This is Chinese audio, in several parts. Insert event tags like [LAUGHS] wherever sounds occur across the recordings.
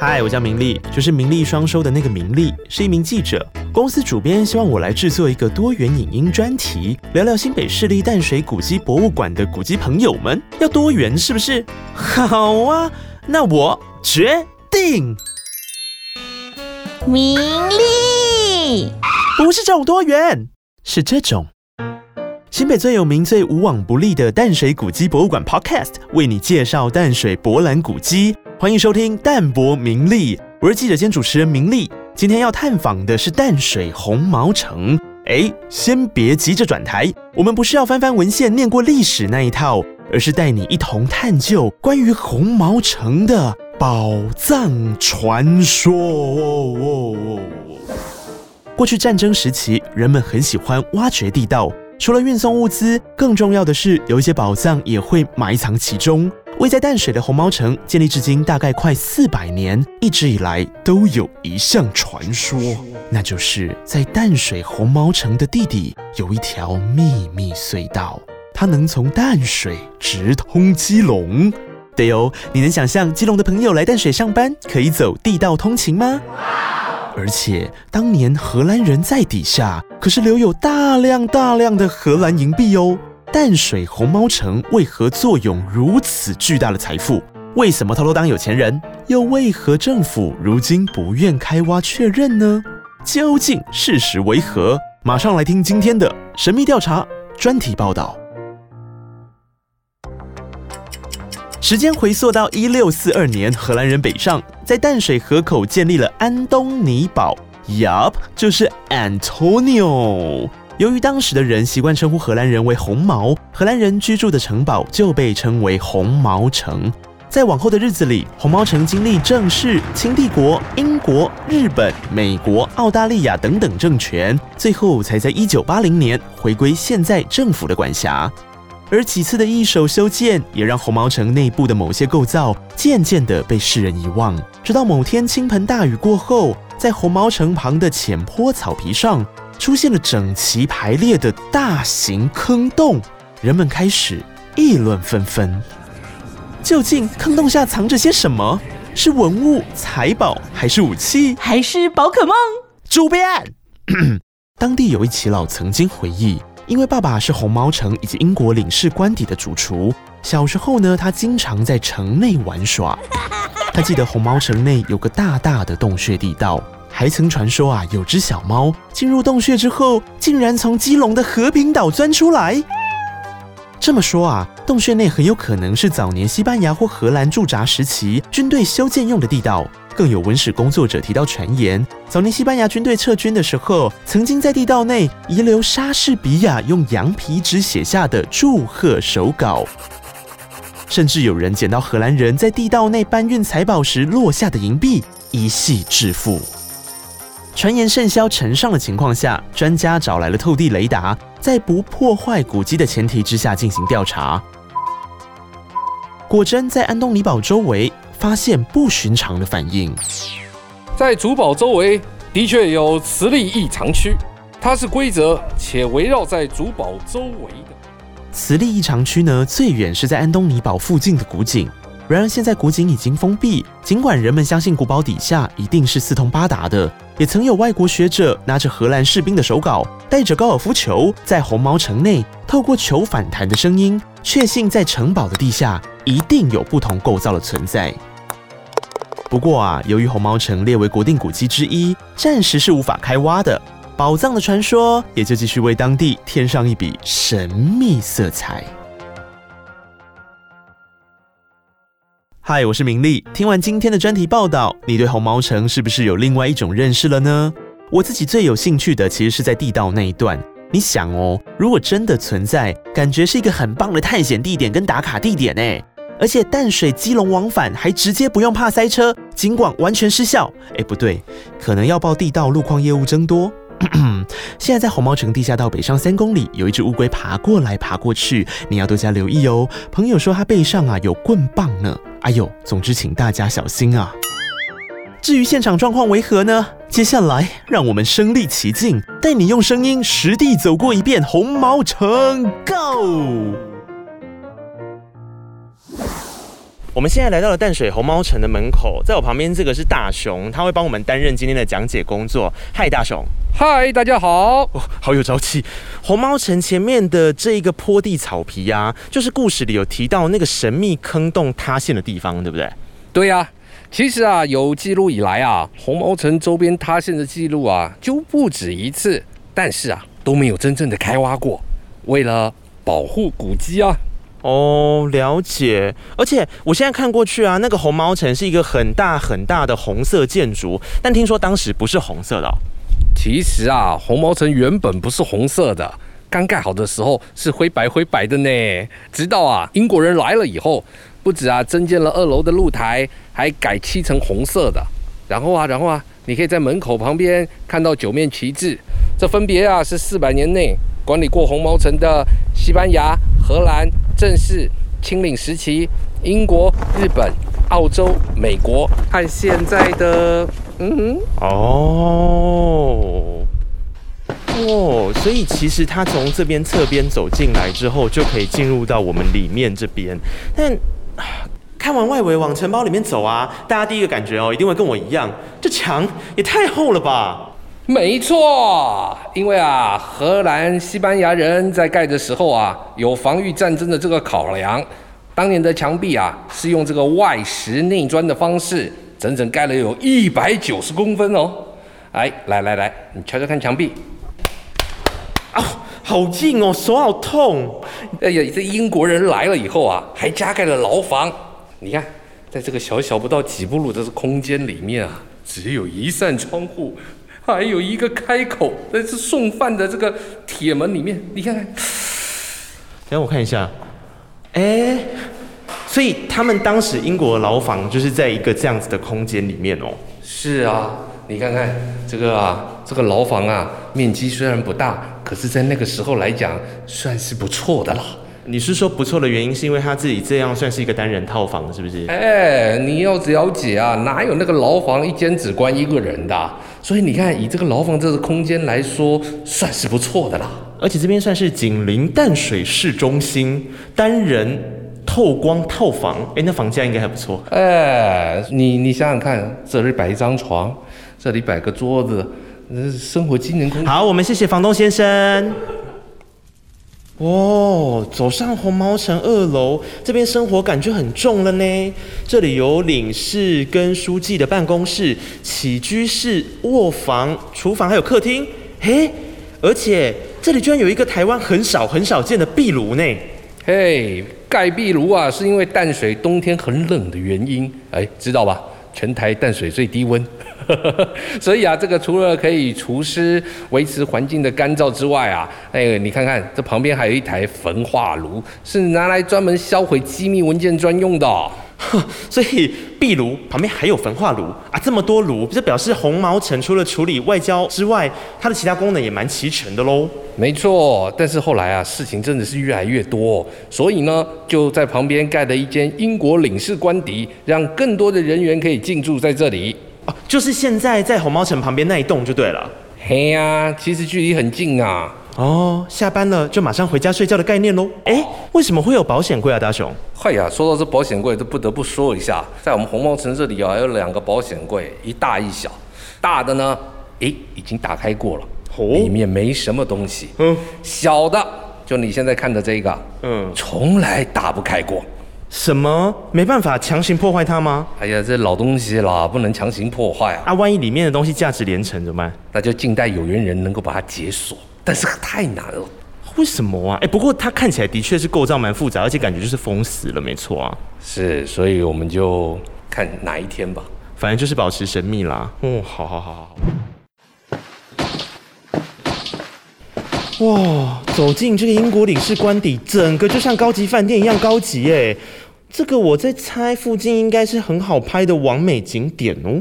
嗨，我叫明丽，就是名利双收的那个明丽，是一名记者。公司主编希望我来制作一个多元影音专题，聊聊新北市立淡水古迹博物馆的古迹朋友们。要多元是不是？好啊，那我决定。明丽，不是这种多元，是这种。新北最有名、最无往不利的淡水古迹博物馆 Podcast，为你介绍淡水博览古迹。欢迎收听淡泊名利，我是记者兼主持人明利。今天要探访的是淡水红毛城。哎，先别急着转台，我们不是要翻翻文献、念过历史那一套，而是带你一同探究关于红毛城的宝藏传说。过去战争时期，人们很喜欢挖掘地道，除了运送物资，更重要的是有一些宝藏也会埋藏其中。位在淡水的红毛城建立至今大概快四百年，一直以来都有一项传说，那就是在淡水红毛城的地底有一条秘密隧道，它能从淡水直通基隆。对哦，你能想象基隆的朋友来淡水上班可以走地道通勤吗？而且当年荷兰人在底下可是留有大量大量的荷兰银币哦。淡水红毛城为何坐拥如此巨大的财富？为什么偷偷当有钱人？又为何政府如今不愿开挖确认呢？究竟事实为何？马上来听今天的神秘调查专题报道。时间回溯到一六四二年，荷兰人北上，在淡水河口建立了安东尼堡。Yup，就是 Antonio。由于当时的人习惯称呼荷兰人为红毛，荷兰人居住的城堡就被称为红毛城。在往后的日子里，红毛城经历正式清帝国、英国、日本、美国、澳大利亚等等政权，最后才在一九八零年回归现在政府的管辖。而几次的一手修建，也让红毛城内部的某些构造渐渐的被世人遗忘。直到某天倾盆大雨过后，在红毛城旁的浅坡草皮上。出现了整齐排列的大型坑洞，人们开始议论纷纷。究竟坑洞下藏着些什么？是文物、财宝，还是武器，还是宝可梦？主编，[CLEARS THROAT] 当地有一耆老曾经回忆，因为爸爸是红毛城以及英国领事官邸的主厨，小时候呢，他经常在城内玩耍。他记得红毛城内有个大大的洞穴地道。还曾传说啊，有只小猫进入洞穴之后，竟然从基隆的和平岛钻出来。这么说啊，洞穴内很有可能是早年西班牙或荷兰驻扎时期军队修建用的地道。更有文史工作者提到传言，早年西班牙军队撤军的时候，曾经在地道内遗留莎士比亚用羊皮纸写下的祝贺手稿，甚至有人捡到荷兰人在地道内搬运财宝时落下的银币，一系致富。传言甚嚣尘上的情况下，专家找来了透地雷达，在不破坏古迹的前提之下进行调查。果真在安东尼堡周围发现不寻常的反应。在主堡周围的确有磁力异常区，它是规则且围绕在主堡周围的。磁力异常区呢，最远是在安东尼堡附近的古井。然而现在古井已经封闭，尽管人们相信古堡底下一定是四通八达的，也曾有外国学者拿着荷兰士兵的手稿，带着高尔夫球，在红毛城内透过球反弹的声音，确信在城堡的地下一定有不同构造的存在。不过啊，由于红毛城列为国定古迹之一，暂时是无法开挖的，宝藏的传说也就继续为当地添上一笔神秘色彩。嗨，我是明丽。听完今天的专题报道，你对红毛城是不是有另外一种认识了呢？我自己最有兴趣的其实是在地道那一段。你想哦，如果真的存在，感觉是一个很棒的探险地点跟打卡地点哎。而且淡水基隆往返还直接不用怕塞车，尽管完全失效。哎，不对，可能要报地道路况业务增多。现在在红毛城地下道北上三公里，有一只乌龟爬过来爬过去，你要多加留意哦。朋友说它背上啊有棍棒呢。哎呦，总之请大家小心啊！至于现场状况为何呢？接下来让我们身临其境，带你用声音实地走过一遍红毛城，Go！我们现在来到了淡水红猫城的门口，在我旁边这个是大雄，他会帮我们担任今天的讲解工作。嗨，大雄，嗨，大家好。哦，好有朝气。红猫城前面的这一个坡地草皮呀、就是故事里有提到那个神秘坑洞塌陷的地方，对不对？对呀、其实啊，有记录以来啊，红毛城周边塌陷的记录啊，就不止一次，但是啊，都没有真正的开挖过。为了保护古迹啊，哦，了解。而且我现在看过去啊，那个红毛城是一个很大很大的红色建筑，但听说当时不是红色的、其实啊，红毛城原本不是红色的，刚盖好的时候是灰白灰白的呢。直到啊英国人来了以后，不止啊增建了二楼的露台，还改漆成红色的。然后啊，然后啊，你可以在门口旁边看到九面旗帜，这分别啊是四百年内管理过红毛城的西班牙、荷兰、正式、清领时期、英国、日本、澳洲、美国和现在的嗯哼。哦，哦，所以其实他从这边侧边走进来之后，就可以进入到我们里面这边。但看完外围往城堡里面走啊，大家第一个感觉哦，一定会跟我一样，这墙也太厚了吧？没错，因为啊，荷兰、西班牙人在盖的时候啊，有防御战争的这个考量。当年的墙壁啊，是用这个外石内砖的方式，整整盖了有一百九十公分哦。哎，来来来，你瞧瞧看墙壁。啊，好近哦，手好痛。哎呀，这英国人来了以后啊，还加盖了牢房。你看，在这个小小不到几步路的空间里面啊，只有一扇窗户，还有一个开口，在这送饭的这个铁门里面，你看看。等下我看一下，哎，所以他们当时英国的牢房就是在一个这样子的空间里面哦。是啊，你看看这个啊，这个牢房啊，面积虽然不大，可是在那个时候来讲，算是不错的啦。你是说不错的原因是因为他自己这样算是一个单人套房，是不是？哎，你要了解啊，哪有那个牢房一间只关一个人的啊？所以你看，以这个牢房这个空间来说，算是不错的啦。而且这边算是紧邻淡水市中心，单人透光套房，哎，那房价应该还不错。哎，你你想想看，这里摆一张床，这里摆个桌子，呃生活机能空间。好，我们谢谢房东先生。哦，走上红毛城二楼，这边生活感就很重了呢。这里有领事跟书记的办公室、起居室、卧房、厨房，还有客厅。嘿，而且这里居然有一个台湾很少很少见的壁炉呢。嘿，盖壁炉啊，是因为淡水冬天很冷的原因，哎，知道吧？全台淡水最低温，[LAUGHS] 所以啊，这个除了可以除湿、维持环境的干燥之外啊，哎，你看看这旁边还有一台焚化炉，是拿来专门销毁机密文件专用的、[LAUGHS] 所以壁炉旁边还有焚化炉啊，这么多炉，这表示红毛城除了处理外交之外，它的其他功能也蛮齐全的喽。没错，但是后来啊，事情真的是越来越多，所以呢，就在旁边盖了一间英国领事官邸，让更多的人员可以进驻在这里。哦、就是现在在红毛城旁边那一栋就对了。嘿呀、其实距离很近啊。哦，下班了就马上回家睡觉的概念喽。哎，为什么会有保险柜啊，大雄？嗨呀，说到这保险柜，都不得不说一下，在我们红毛城这里啊，有两个保险柜，一大一小。大的呢，诶，已经打开过了，哦里面没什么东西。嗯小的，就你现在看的这个，嗯，从来打不开过。什么？没办法强行破坏它吗？哎呀，这老东西啦，不能强行破坏啊，啊，万一里面的东西价值连城怎么办？那就静待有缘人能够把它解锁，但是太难了。为什么啊？哎，不过它看起来的确是构造蛮复杂，而且感觉就是封死了，没错啊。是，所以我们就看哪一天吧。反正就是保持神秘啦。嗯，好好好好好。哇，走进这个英国领事官邸，整个就像高级饭店一样高级耶。这个我在猜，附近应该是很好拍的完美景点哦。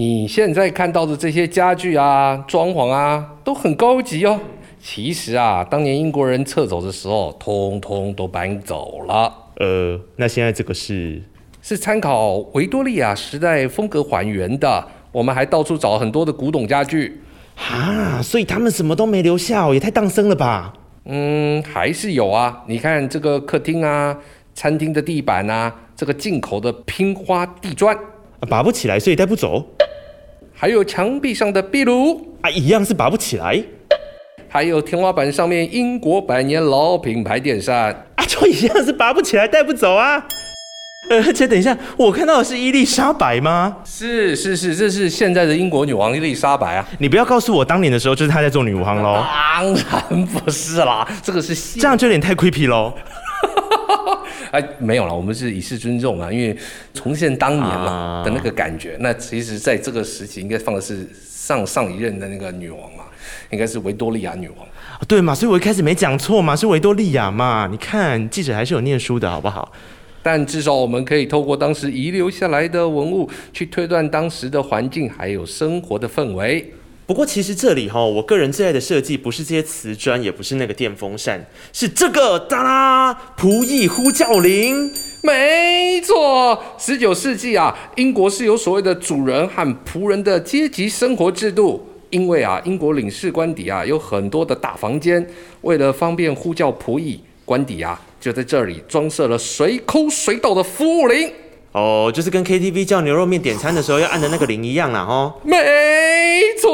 你现在看到的这些家具啊、装潢啊，都很高级哦。其实啊，当年英国人撤走的时候，通通都搬走了，呃，那现在这个是是参考维多利亚时代风格还原的。我们还到处找很多的古董家具，啊，所以他们什么都没留下哦，也太荡生了吧？嗯，还是有啊。你看这个客厅啊，餐厅的地板啊，这个进口的拼花地砖，拔不起来，所以带不走还有墙壁上的壁炉，啊，一样是拔不起来还有天花板上面英国百年老品牌电扇。啊，就一样是拔不起来，带不走啊。呃 [LAUGHS] 而且等一下，我看到的是伊丽莎白吗？是是是，这是现在的英国女王伊丽莎白啊。你不要告诉我当年的时候就是她在做女王喽，当然不是啦，这个是现这样就有点太 creepy 喽。哎，没有了，我们是以示尊重啊，因为重现当年嘛啊的那个感觉。那其实在这个时期，应该放的是上上一任的那个女王嘛，应该是维多利亚女王。对嘛，所以我一开始没讲错嘛，是维多利亚嘛。你看，记者还是有念书的好不好？但至少我们可以透过当时遗留下来的文物，去推断当时的环境还有生活的氛围。不过其实这里哈，我个人最爱的设计不是这些瓷砖，也不是那个电风扇，是这个哒啦仆役呼叫铃。没错，十九世纪啊，英国是有所谓的主人和仆人的阶级生活制度。因为啊，英国领事官邸啊有很多的大房间，为了方便呼叫仆役，官邸啊就在这里装设了随抠随到的服务铃。哦，就是跟 KTV 叫牛肉面点餐的时候要按的那个铃一样啦哦。没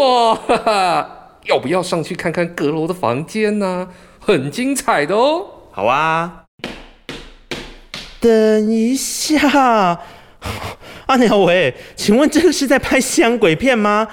错，哈哈，要不要上去看看阁楼的房间呢？很精彩的哦。好啊。等一下，阿鸟喂，请问这个是在拍西洋鬼片吗？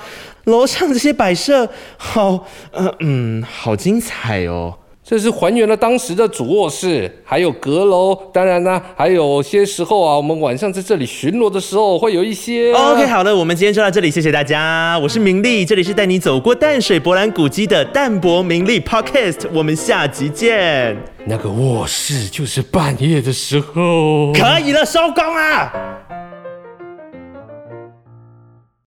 楼上这些摆设，好，呃嗯，好精彩哦。这是还原了当时的主卧室，还有阁楼。当然呢，还有些时候啊，我们晚上在这里巡逻的时候，会有一些。OK，好了，我们今天就到这里，谢谢大家。我是明丽，这里是带你走过淡水博览古迹的淡泊明丽 Podcast，我们下集见。那个卧室就是半夜的时候。可以了，收工啊！